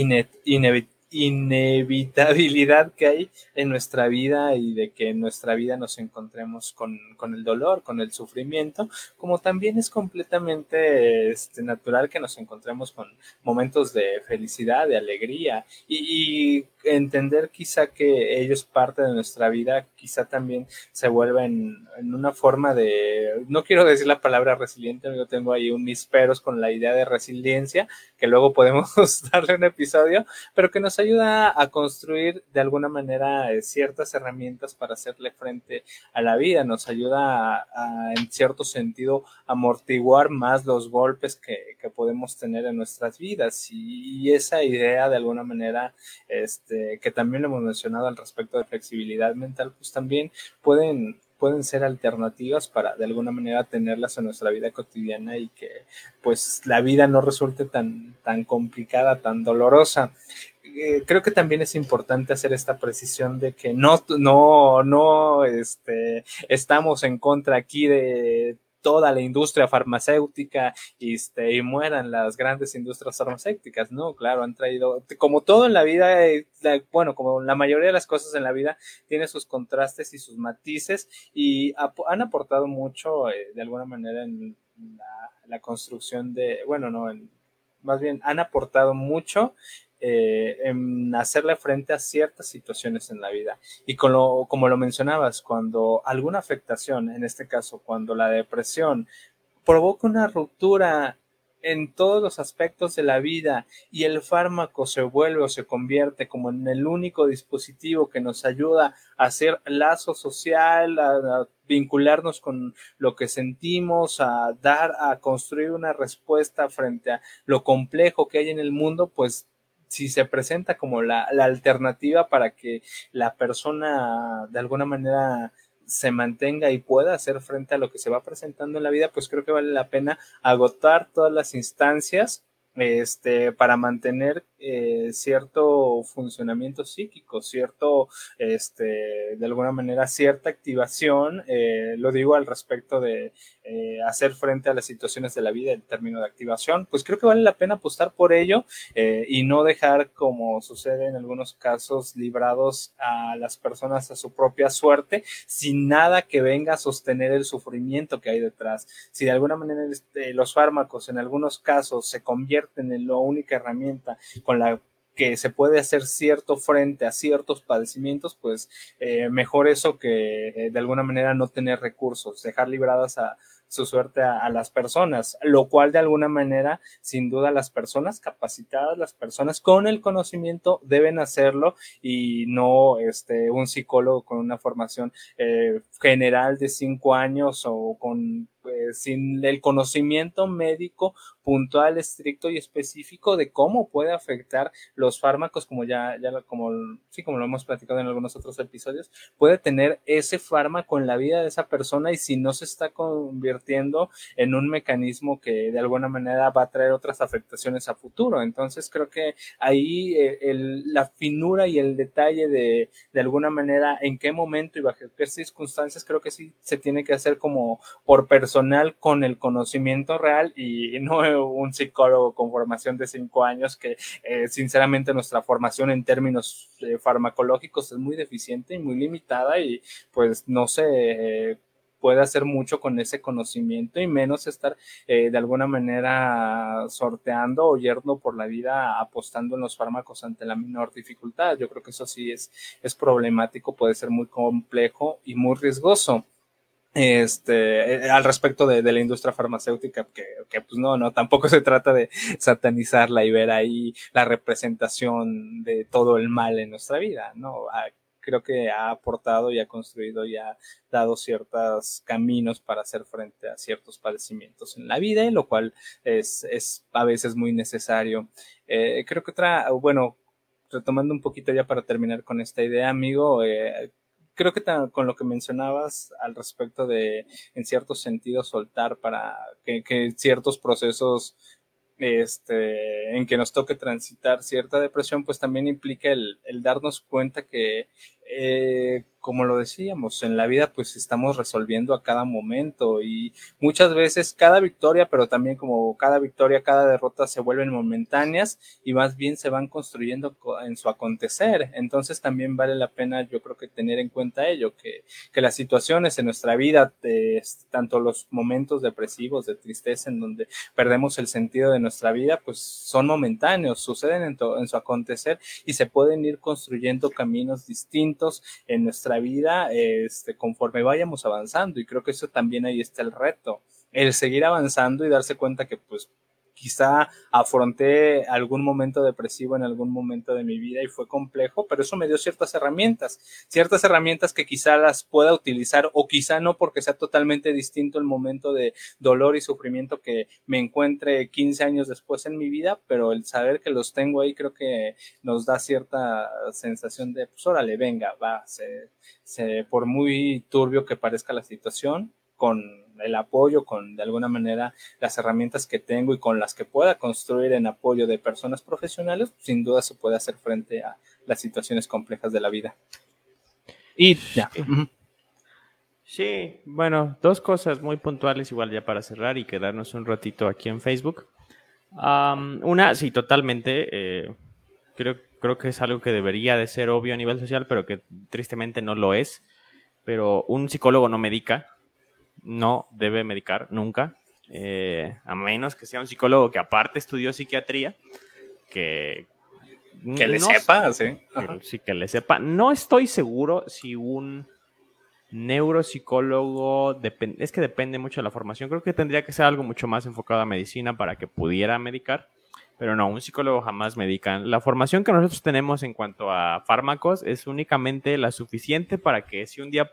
inevitabilidad que hay en nuestra vida y de que en nuestra vida nos encontremos con, con el dolor, con el sufrimiento, como también es completamente este, natural que nos encontremos con momentos de felicidad, de alegría. Y, entender quizá que ellos parte de nuestra vida, quizá también se vuelven en una forma de, no quiero decir la palabra resiliente, yo tengo ahí un mis peros con la idea de resiliencia, que luego podemos darle un episodio, pero que nos ayuda a construir de alguna manera eh, ciertas herramientas para hacerle frente a la vida, nos ayuda a, en cierto sentido amortiguar más los golpes que, que podemos tener en nuestras vidas. Y, esa idea de alguna manera este, que también hemos mencionado al respecto de flexibilidad mental pues también pueden pueden ser alternativas para de alguna manera tenerlas en nuestra vida cotidiana y que pues la vida no resulte tan, tan complicada, tan dolorosa. Eh, creo que también es importante hacer esta precisión de que no, no, no este, estamos en contra aquí de toda la industria farmacéutica este, y mueran las grandes industrias farmacéuticas, ¿no? Claro, han traído, como todo en la vida, eh, bueno, como la mayoría de las cosas en la vida, tiene sus contrastes y sus matices y han aportado mucho, eh, de alguna manera, en la, la, construcción de, bueno, no, en, más bien han aportado mucho eh, en hacerle frente a ciertas situaciones en la vida. Y con como lo mencionabas, cuando alguna afectación, en este caso, cuando la depresión provoca una ruptura en todos los aspectos de la vida y el fármaco se vuelve o se convierte como en el único dispositivo que nos ayuda a hacer lazo social, a, vincularnos con lo que sentimos, a dar, a construir una respuesta frente a lo complejo que hay en el mundo, pues si se presenta como la, la alternativa para que la persona de alguna manera se mantenga y pueda hacer frente a lo que se va presentando en la vida, pues creo que vale la pena agotar todas las instancias este, para mantener eh, cierto funcionamiento psíquico, cierto, este, de alguna manera, cierta activación, eh, lo digo al respecto de eh, hacer frente a las situaciones de la vida en términos de activación, pues creo que vale la pena apostar por ello y no dejar, como sucede en algunos casos, librados a las personas a su propia suerte, sin nada que venga a sostener el sufrimiento que hay detrás. Si de alguna manera este, los fármacos en algunos casos se convierten en la única herramienta con la que se puede hacer cierto frente a ciertos padecimientos, pues eh, mejor eso que eh, de alguna manera no tener recursos, dejar libradas a su suerte a, las personas, lo cual de alguna manera, sin duda, las personas capacitadas, las personas con el conocimiento deben hacerlo y no este, un psicólogo con una formación eh, general de cinco años o con pues, sin el conocimiento médico puntual, estricto y específico de cómo puede afectar los fármacos, como ya, ya como, sí, como lo hemos platicado en algunos otros episodios, puede tener ese fármaco en la vida de esa persona y si no se está convirtiendo en un mecanismo que de alguna manera va a traer otras afectaciones a futuro. Entonces creo que ahí eh, el, la finura y el detalle de, de alguna manera en qué momento y bajo qué circunstancias creo que sí se tiene que hacer como por personal con el conocimiento real y no un psicólogo con formación de cinco años que eh, sinceramente nuestra formación en términos eh, farmacológicos es muy deficiente y muy limitada y pues no se eh, puede hacer mucho con ese conocimiento y menos estar de alguna manera sorteando o yerno por la vida apostando en los fármacos ante la menor dificultad. Yo creo que eso sí es, es problemático, puede ser muy complejo y muy riesgoso este, eh, al respecto de, la industria farmacéutica, que, que, pues no, no, tampoco se trata de satanizarla y ver ahí la representación de todo el mal en nuestra vida, ¿no? Ah, creo que ha aportado y ha construido y ha dado ciertos caminos para hacer frente a ciertos padecimientos en la vida, lo cual es, es a veces muy necesario. Eh, creo que otra, bueno, retomando un poquito ya para terminar con esta idea, amigo, eh, creo que con lo que mencionabas al respecto de, en cierto sentido, soltar para que, ciertos procesos este, en que nos toque transitar cierta depresión, pues también implica el, el darnos cuenta que eh, como lo decíamos, en la vida pues estamos resolviendo a cada momento y muchas veces cada victoria, pero también como cada victoria, cada derrota se vuelven momentáneas y más bien se van construyendo en su acontecer. Entonces también vale la pena yo creo que tener en cuenta ello, que, que las situaciones en nuestra vida, tanto los momentos depresivos, de tristeza, en donde perdemos el sentido de nuestra vida, pues son momentáneos, suceden en, en su acontecer y se pueden ir construyendo caminos distintos en nuestra vida este, conforme vayamos avanzando. Y creo que eso también ahí está el reto, el seguir avanzando y darse cuenta que pues quizá afronté algún momento depresivo en algún momento de mi vida y fue complejo, pero eso me dio ciertas herramientas, ciertas herramientas que quizá las pueda utilizar o quizá no porque sea totalmente distinto el momento de dolor y sufrimiento que me encuentre 15 años después en mi vida, pero el saber que los tengo ahí creo que nos da cierta sensación de, pues órale, venga, va, se, se, por muy turbio que parezca la situación, con el apoyo, con de alguna manera las herramientas que tengo y con las que pueda construir en apoyo de personas profesionales, sin duda se puede hacer frente a las situaciones complejas de la vida. Y ya. Sí, bueno, dos cosas muy puntuales igual ya para cerrar y quedarnos un ratito aquí en Facebook. una, sí, totalmente. Eh, creo, creo que es algo que debería de ser obvio a nivel social, pero que tristemente no lo es. Pero un psicólogo no medica, no debe medicar nunca, eh, a menos que sea un psicólogo que aparte estudió psiquiatría, que... Que le sepa, sí. Sí, que le sepa. No estoy seguro si un neuropsicólogo, es que depende mucho de la formación, creo que tendría que ser algo mucho más enfocado a medicina para que pudiera medicar, pero no, un psicólogo jamás medica. La formación que nosotros tenemos en cuanto a fármacos es únicamente la suficiente para que si un día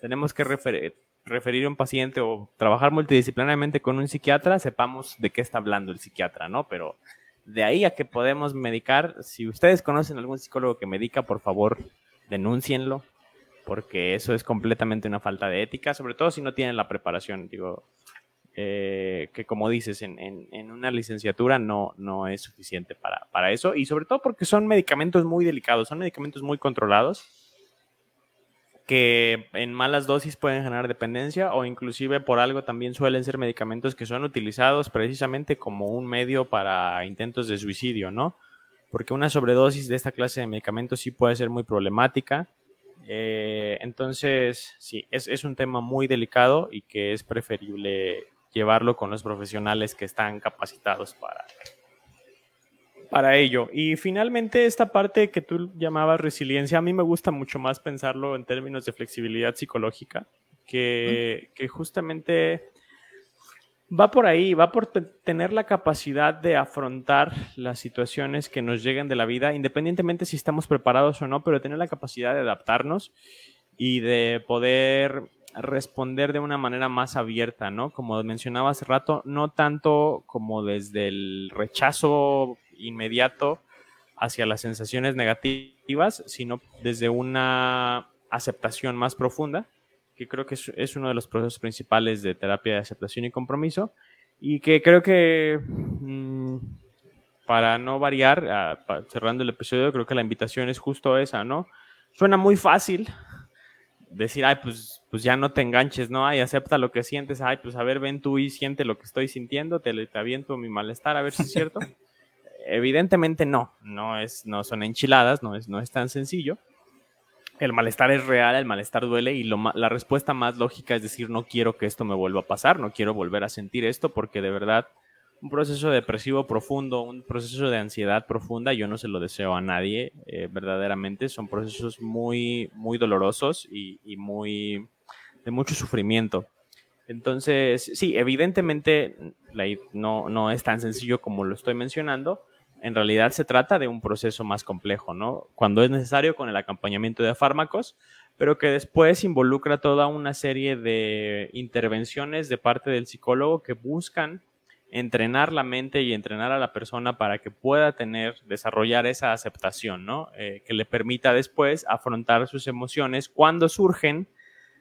tenemos que referir referir a un paciente o trabajar multidisciplinariamente con un psiquiatra, sepamos de qué está hablando el psiquiatra, ¿no? Pero de ahí a que podemos medicar, si ustedes conocen algún psicólogo que medica, por favor, denúncienlo, porque eso es completamente una falta de ética, sobre todo si no tienen la preparación, digo, eh, que como dices, en, en, una licenciatura no, no es suficiente para, para eso, y sobre todo porque son medicamentos muy delicados, son medicamentos muy controlados que en malas dosis pueden generar dependencia o inclusive por algo también suelen ser medicamentos que son utilizados precisamente como un medio para intentos de suicidio, ¿no? Porque una sobredosis de esta clase de medicamentos sí puede ser muy problemática. Eh, entonces, sí, es, es un tema muy delicado y que es preferible llevarlo con los profesionales que están capacitados para, para ello. Y finalmente, esta parte que tú llamabas resiliencia, a mí me gusta mucho más pensarlo en términos de flexibilidad psicológica, que, que justamente Va por ahí, va por tener la capacidad de afrontar las situaciones que nos lleguen de la vida, independientemente si estamos preparados o no, pero tener la capacidad de adaptarnos y de poder responder de una manera más abierta, ¿no? Como mencionaba hace rato, no tanto como desde el rechazo inmediato hacia las sensaciones negativas, sino desde una aceptación más profunda que creo que es, uno de los procesos principales de terapia de aceptación y compromiso, y que creo que, mm, para no variar, cerrando el episodio, creo que la invitación es justo esa, ¿no? Suena muy fácil decir, ay, pues, pues ya no te enganches, ¿no? Ay, acepta lo que sientes, ay, pues a ver, ven tú y siente lo que estoy sintiendo, te, te aviento mi malestar, a ver si es cierto. Evidentemente no, no, es, no son enchiladas, no es, no es tan sencillo el malestar es real, el malestar duele y la respuesta más lógica es decir, no quiero que esto me vuelva a pasar, no quiero volver a sentir esto porque de verdad un proceso depresivo profundo, un proceso de ansiedad profunda, yo no se lo deseo a nadie, eh, verdaderamente, son procesos muy, muy dolorosos y, y, muy de mucho sufrimiento. Entonces, sí, evidentemente no, no es tan sencillo como lo estoy mencionando, en realidad se trata de un proceso más complejo, ¿no? Cuando es necesario con el acompañamiento de fármacos, pero que después involucra toda una serie de intervenciones de parte del psicólogo que buscan entrenar la mente y entrenar a la persona para que pueda tener, desarrollar esa aceptación, ¿no? Eh, que le permita después afrontar sus emociones cuando surgen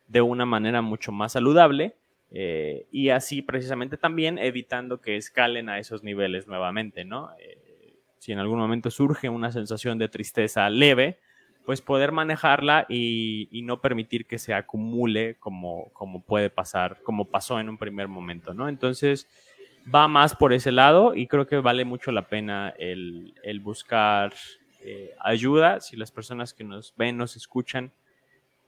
de una manera mucho más saludable eh, y así precisamente también evitando que escalen a esos niveles nuevamente, ¿no? Eh, si en algún momento surge una sensación de tristeza leve, pues poder manejarla y, no permitir que se acumule como, como puede pasar, como pasó en un primer momento, ¿no? Entonces, va más por ese lado y creo que vale mucho la pena el, buscar eh, ayuda si las personas que nos ven, nos escuchan,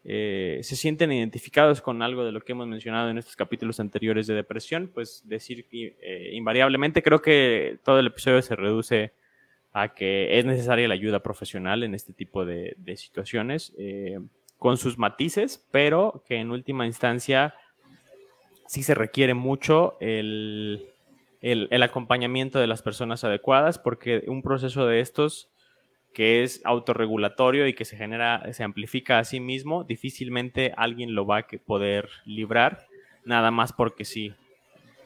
eh, se sienten identificados con algo de lo que hemos mencionado en estos capítulos anteriores de depresión, pues decir eh, invariablemente, creo que todo el episodio se reduce a que es necesaria la ayuda profesional en este tipo de, situaciones, eh, con sus matices, pero que en última instancia sí se requiere mucho el, acompañamiento de las personas adecuadas, porque un proceso de estos que es autorregulatorio y que se genera, se amplifica a sí mismo, difícilmente alguien lo va a poder librar, nada más porque sí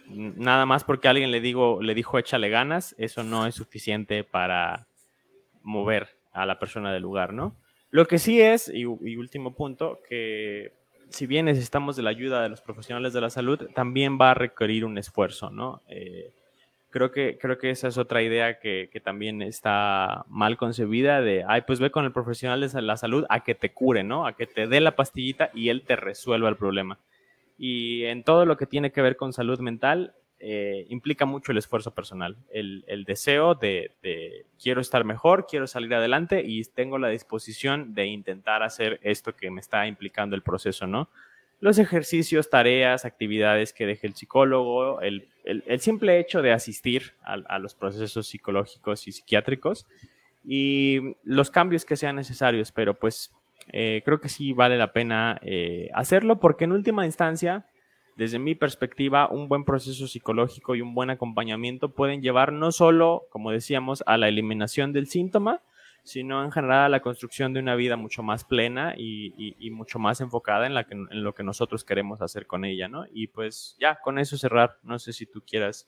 nada más porque alguien le, digo, le dijo échale ganas, eso no es suficiente para mover a la persona del lugar, ¿no? Lo que sí es, y, último punto, que si bien necesitamos de la ayuda de los profesionales de la salud, también va a requerir un esfuerzo, ¿no? Eh, creo, que, creo que esa es otra idea que, que, también está mal concebida de, ay, pues ve con el profesional de la salud a que te cure, ¿no? A que te dé la pastillita y él te resuelva el problema. Y en todo lo que tiene que ver con salud mental, eh, implica mucho el esfuerzo personal, el, deseo de, quiero estar mejor, quiero salir adelante y tengo la disposición de intentar hacer esto que me está implicando el proceso, ¿no? Los ejercicios, tareas, actividades que deje el psicólogo, el, simple hecho de asistir a, los procesos psicológicos y psiquiátricos y los cambios que sean necesarios, pero pues eh, creo que sí vale la pena eh, hacerlo porque en última instancia, desde mi perspectiva, un buen proceso psicológico y un buen acompañamiento pueden llevar no solo, como decíamos, a la eliminación del síntoma, sino en general a la construcción de una vida mucho más plena y, mucho más enfocada en, en lo que nosotros queremos hacer con ella, ¿no? Y pues ya, con eso cerrar. No sé si tú quieras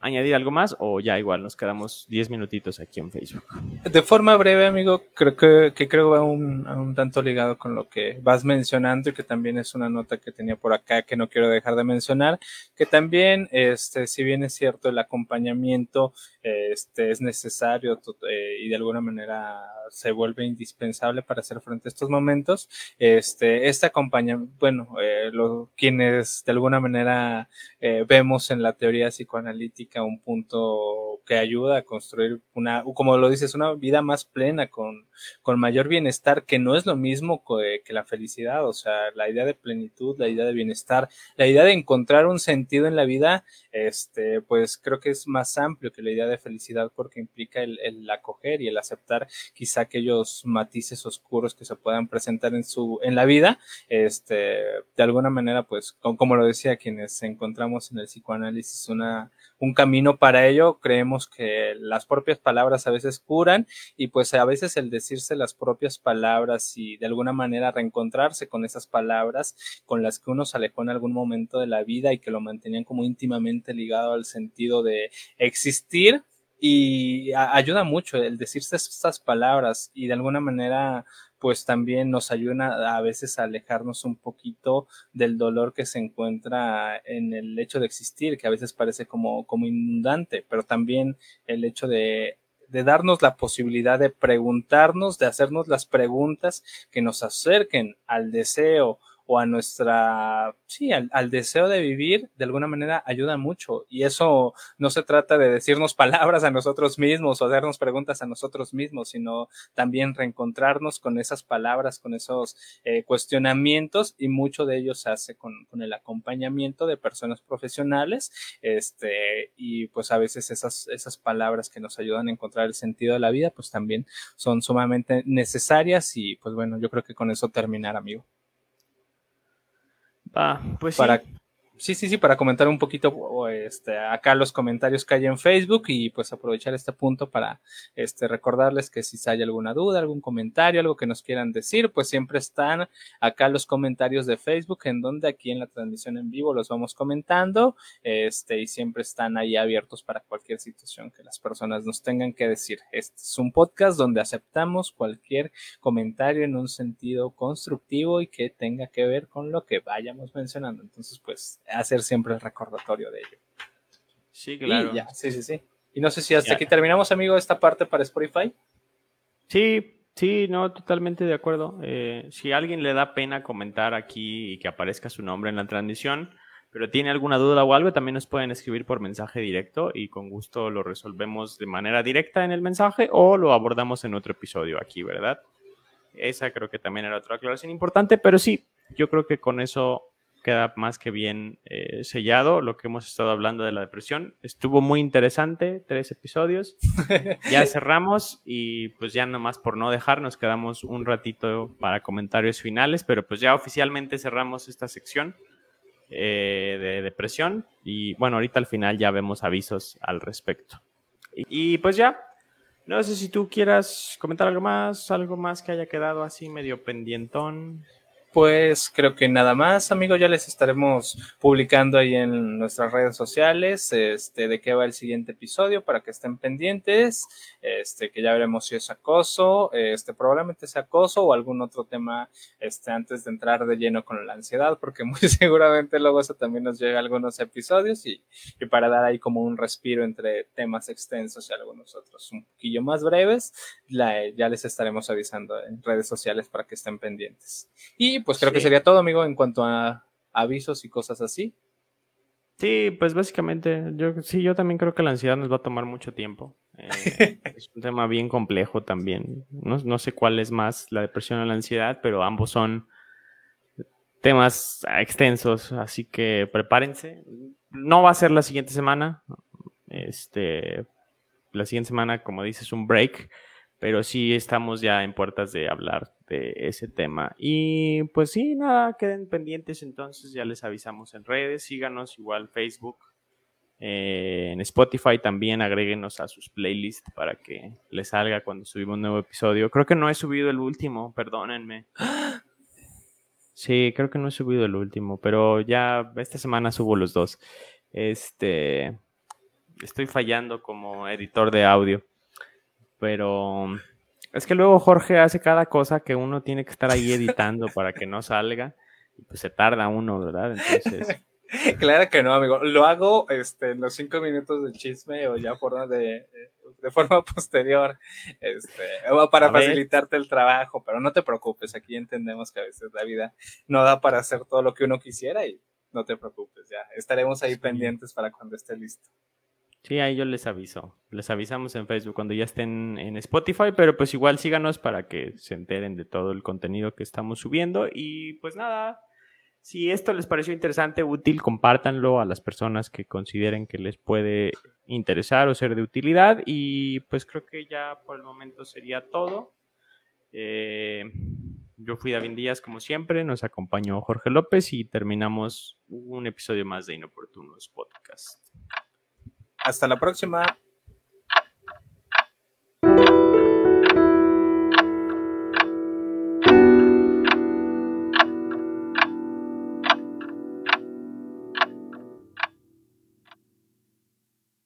añadir algo más o ya igual nos quedamos 10 minutitos aquí en Facebook. De forma breve, amigo, creo que, que creo va un, un tanto ligado con lo que vas mencionando y que también es una nota que tenía por acá que no quiero dejar de mencionar, que también, este, si bien es cierto, el acompañamiento este, es necesario eh, y de alguna manera se vuelve indispensable para hacer frente a estos momentos, este, este acompañamiento, bueno, eh, lo, quienes de alguna manera eh, vemos en la teoría psicoanalítica, indica un punto que ayuda a construir una, como lo dices, una vida más plena, con, con mayor bienestar, que no es lo mismo que, que la felicidad, o sea, la idea de plenitud, la idea de bienestar, la idea de encontrar un sentido en la vida, este, pues creo que es más amplio que la idea de felicidad porque implica el, el acoger y el aceptar quizá aquellos matices oscuros que se puedan presentar en su, en la vida, este, de alguna manera, pues, como, lo decía, quienes encontramos en el psicoanálisis una, un camino para ello, creemos que las propias palabras a veces curan y pues a veces el decirse las propias palabras y de alguna manera reencontrarse con esas palabras con las que uno se alejó en algún momento de la vida y que lo mantenían como íntimamente ligado al sentido de existir, y ayuda mucho el decirse estas palabras y de alguna manera pues también nos ayuda a veces a alejarnos un poquito del dolor que se encuentra en el hecho de existir, que a veces parece como, como inundante, pero también el hecho de, de darnos la posibilidad de preguntarnos, de hacernos las preguntas que nos acerquen al deseo o a nuestra, sí, al, al, deseo de vivir, de alguna manera ayuda mucho. Y eso no se trata de decirnos palabras a nosotros mismos o hacernos preguntas a nosotros mismos, sino también reencontrarnos con esas palabras, con esos eh, cuestionamientos y mucho de ellos se hace con, con, el acompañamiento de personas profesionales. Este, y pues a veces esas, esas palabras que nos ayudan a encontrar el sentido de la vida, pues también son sumamente necesarias y pues bueno, yo creo que con eso terminar, amigo. Ah, pues para, sí. Sí, sí, sí, para comentar un poquito este, acá los comentarios que hay en Facebook y pues aprovechar este punto para este, recordarles que si hay alguna duda, algún comentario, algo que nos quieran decir, pues siempre están acá los comentarios de Facebook en donde aquí en la transmisión en vivo los vamos comentando este, y siempre están ahí abiertos para cualquier situación que las personas nos tengan que decir. Este es un podcast donde aceptamos cualquier comentario en un sentido constructivo y que tenga que ver con lo que vayamos mencionando. Entonces, pues hacer siempre el recordatorio de ello. Sí, claro. Y ya, sí, sí, sí. Y no sé si hasta aquí terminamos, amigo, esta parte para Spotify. Sí, sí, no, totalmente de acuerdo. Eh, si a alguien le da pena comentar aquí y que aparezca su nombre en la transmisión, pero tiene alguna duda o algo, también nos pueden escribir por mensaje directo y con gusto lo resolvemos de manera directa en el mensaje o lo abordamos en otro episodio aquí, ¿verdad? Esa creo que también era otra aclaración importante, pero sí, yo creo que con eso queda más que bien eh, sellado lo que hemos estado hablando de la depresión. Estuvo muy interesante, tres episodios. ya cerramos y pues ya nomás por no dejar nos quedamos un ratito para comentarios finales, pero pues ya oficialmente cerramos esta sección eh, de depresión y bueno, ahorita al final ya vemos avisos al respecto. Y, y pues ya, no sé si tú quieras comentar algo más, algo más que haya quedado así medio pendientón. Pues creo que nada más, amigos, ya les estaremos publicando ahí en nuestras redes sociales este de qué va el siguiente episodio para que estén pendientes, este que ya veremos si es acoso, este probablemente sea acoso o algún otro tema este antes de entrar de lleno con la ansiedad, porque muy seguramente luego eso también nos llega a algunos episodios y, y para dar ahí como un respiro entre temas extensos y algunos otros un poquillo más breves, la, ya les estaremos avisando en redes sociales para que estén pendientes. Y pues creo sí. que sería todo, amigo, en cuanto a avisos y cosas así. Sí, pues básicamente, yo sí, yo también creo que la ansiedad nos va a tomar mucho tiempo. Eh, es un tema bien complejo también. No, no, sé cuál es más, la depresión o la ansiedad, pero ambos son temas extensos, así que prepárense. No va a ser la siguiente semana. Este, la siguiente semana, como dices, un break pero sí estamos ya en puertas de hablar de ese tema. Y pues sí, nada, queden pendientes entonces, ya les avisamos en redes, síganos igual Facebook, eh, en Spotify también agréguenos a sus playlists para que les salga cuando subimos un nuevo episodio. Creo que no he subido el último, perdónenme. Sí, creo que no he subido el último, pero ya esta semana subo los dos. Este, estoy fallando como editor de audio pero es que luego Jorge hace cada cosa que uno tiene que estar ahí editando para que no salga y pues se tarda uno, ¿verdad? Entonces... Claro que no, amigo. Lo hago este, en los cinco minutos de chisme o ya por de, de forma posterior, este, para facilitarte el trabajo, pero no te preocupes, aquí entendemos que a veces la vida no da para hacer todo lo que uno quisiera y no te preocupes, ya estaremos ahí sí. pendientes para cuando esté listo. Sí, ahí yo les aviso. Les avisamos en Facebook cuando ya estén en Spotify, pero pues igual síganos para que se enteren de todo el contenido que estamos subiendo. Y pues nada, si esto les pareció interesante, útil, compártanlo a las personas que consideren que les puede interesar o ser de utilidad. Y pues creo que ya por el momento sería todo. Eh, yo fui David Díaz, como siempre, nos acompañó Jorge López y terminamos un episodio más de Inoportunos Podcast. Hasta la próxima.